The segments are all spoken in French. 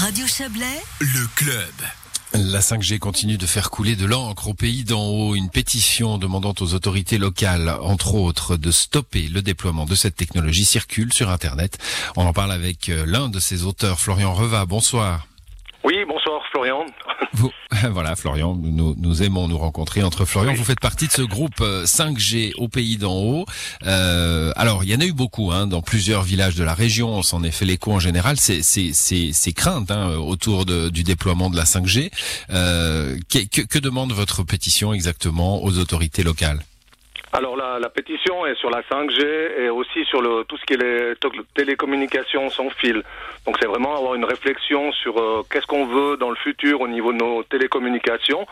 Radio Chablais, le club. La 5G continue de faire couler de l'encre au pays d'en haut. Une pétition demandant aux autorités locales, entre autres, de stopper le déploiement de cette technologie circule sur Internet. On en parle avec euh, l'un de ses auteurs, Florian Reva. Bonsoir. Oui, bonsoir Florian. Vous, voilà, Florian, nous, nous aimons nous rencontrer. Entre Florian, vous faites partie de ce groupe 5G euh, au pays d'en haut. Euh, alors, il y en a eu beaucoup hein, dans plusieurs villages de la région. On s'en est fait l'écho en général. C'est ces craintes hein, autour de, du déploiement de la 5G. Euh, que, que demande votre pétition exactement aux autorités locales? Alors la, la, pétition est sur la 5G et aussi sur le, tout ce qui est les télécommunications sans fil. Donc c'est vraiment avoir une réflexion sur euh, qu'est-ce qu'on veut dans le futur au niveau de nos télécommunications.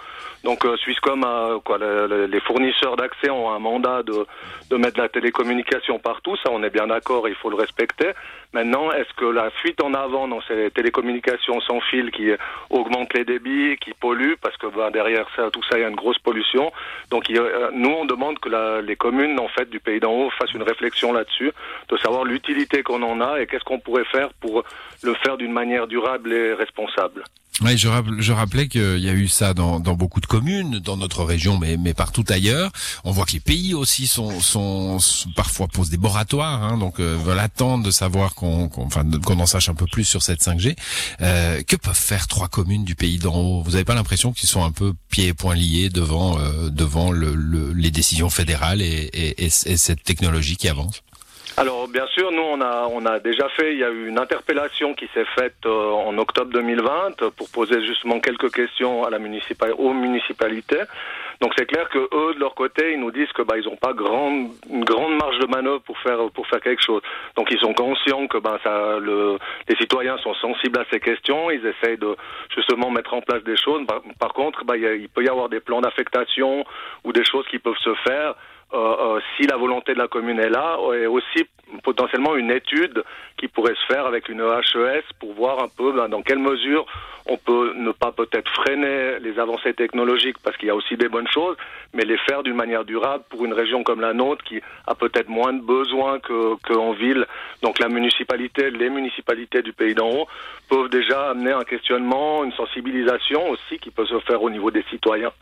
Donc euh, Swisscom a quoi, les fournisseurs d'accès ont un mandat de, de mettre la télécommunication partout, ça on est bien d'accord, il faut le respecter. Maintenant, est-ce que la fuite en avant dans ces télécommunications sans fil qui augmente les débits, qui polluent, parce que ben, derrière ça, tout ça, il y a une grosse pollution. Donc euh, nous, on demande que la, les communes en fait du pays d'en haut fassent une réflexion là-dessus, de savoir l'utilité qu'on en a et qu'est-ce qu'on pourrait faire pour le faire d'une manière durable et responsable. Oui, je, je rappelais qu'il y a eu ça dans, dans, beaucoup de communes, dans notre région, mais, mais partout ailleurs. On voit que les pays aussi sont, sont, parfois posent des moratoires, hein, donc euh, veulent attendre de savoir qu'on enfin, en sache un peu plus sur cette 5G. Euh, que peuvent faire trois communes du pays d'en haut? Vous n'avez pas l'impression qu'ils sont un peu pieds et poings liés devant euh, devant le, le, les décisions fédérales et, et, et cette technologie qui avance? Alors bien sûr, nous on a on a déjà fait, il y a eu une interpellation qui s'est faite euh, en octobre 2020 pour poser justement quelques questions à la municipale, aux municipalités. Donc c'est clair que eux de leur côté, ils nous disent que bah ils n'ont pas grande une grande marge de manœuvre pour faire pour faire quelque chose. Donc ils sont conscients que bah ça le les citoyens sont sensibles à ces questions, ils essayent de justement mettre en place des choses. Par, contre, bah il peut y avoir des plans d'affectation ou des choses qui peuvent se faire si la volonté de la commune est là, et aussi potentiellement une étude qui pourrait se faire avec une HES pour voir un peu ben, dans quelle mesure on peut ne pas peut-être freiner les avancées technologiques parce qu'il y a aussi des bonnes choses, mais les faire d'une manière durable pour une région comme la nôtre qui a peut-être moins de besoins qu'en ville. Donc la municipalité, les municipalités du pays d'en haut peuvent déjà amener un questionnement, une sensibilisation aussi qui peut se faire au niveau des citoyens.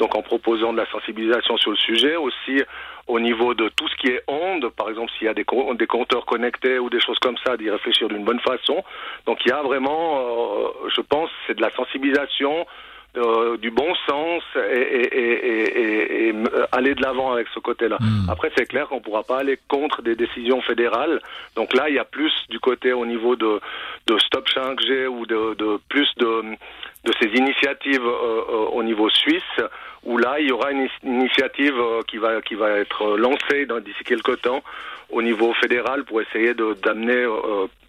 Donc en proposant de la sensibilisation sur le sujet, aussi au niveau de tout ce qui est onde, par exemple s'il y a des, des compteurs connectés ou des choses comme ça, d'y réfléchir d'une bonne façon. Donc il y a vraiment, euh, je pense, c'est de la sensibilisation, euh, du bon sens et, et, et, et aller de l'avant avec ce côté-là. Hmm. Après, c'est clair qu'on ne pourra pas aller contre des décisions fédérales. Donc là, il y a plus du côté au niveau de, de Stop 5G ou de, de plus de, de ces initiatives euh, euh, au niveau suisse, où là, il y aura une initiative euh, qui, va, qui va être lancée d'ici quelques temps au niveau fédéral pour essayer d'amener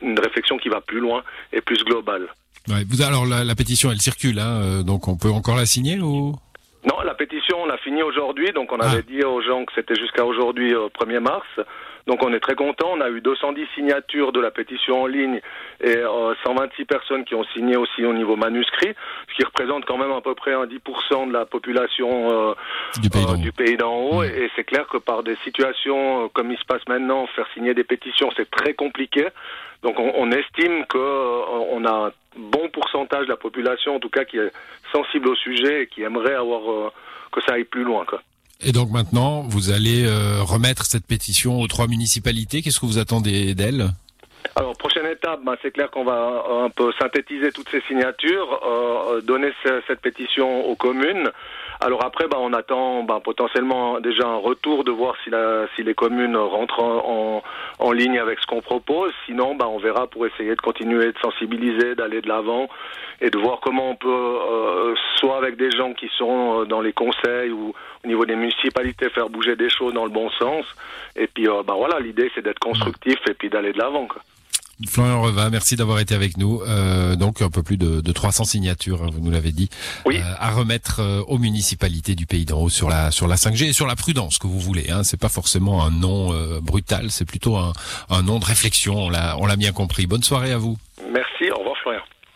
une réflexion qui va plus loin et plus globale. Ouais, vous, alors la, la, pétition, elle circule, hein, donc on peut encore la signer ou? Non, la pétition, on l'a finie aujourd'hui, donc on avait ah. dit aux gens que c'était jusqu'à aujourd'hui, 1er mars. Donc on est très content. On a eu 210 signatures de la pétition en ligne et euh, 126 personnes qui ont signé aussi au niveau manuscrit, ce qui représente quand même à peu près un 10% de la population euh, du pays d'en haut. Mmh. Et, c'est clair que par des situations euh, comme il se passe maintenant, faire signer des pétitions, c'est très compliqué. Donc on, on estime qu'on euh, a un bon pourcentage de la population, en tout cas, qui est sensible au sujet et qui aimerait avoir que ça aille plus loin. Quoi. Et donc maintenant, vous allez euh, remettre cette pétition aux trois municipalités. Qu'est-ce que vous attendez d'elles? Alors, prochaine étape, ben, c'est clair qu'on va euh, un peu synthétiser toutes ces signatures, euh, donner cette pétition aux communes. Alors après, ben, on attend ben, potentiellement déjà un retour de voir si, la, si les communes rentrent en, en, ligne avec ce qu'on propose. Sinon, ben, on verra pour essayer de continuer de sensibiliser, d'aller de l'avant et de voir comment on peut, euh, soit avec des gens qui sont dans les conseils ou au niveau des municipalités, faire bouger des choses dans le bon sens. Et puis, ben, voilà, l'idée c'est d'être constructif et puis d'aller de l'avant. Florian Reva, merci d'avoir été avec nous. Euh, donc un peu plus de, de 300 signatures, hein, vous nous l'avez dit, oui. euh, à remettre euh, aux municipalités du Pays d'en haut sur la sur la 5G et sur la prudence que vous voulez. Hein. C'est pas forcément un nom euh, brutal, c'est plutôt un, un nom de réflexion. On l'a on l'a bien compris. Bonne soirée à vous. Merci.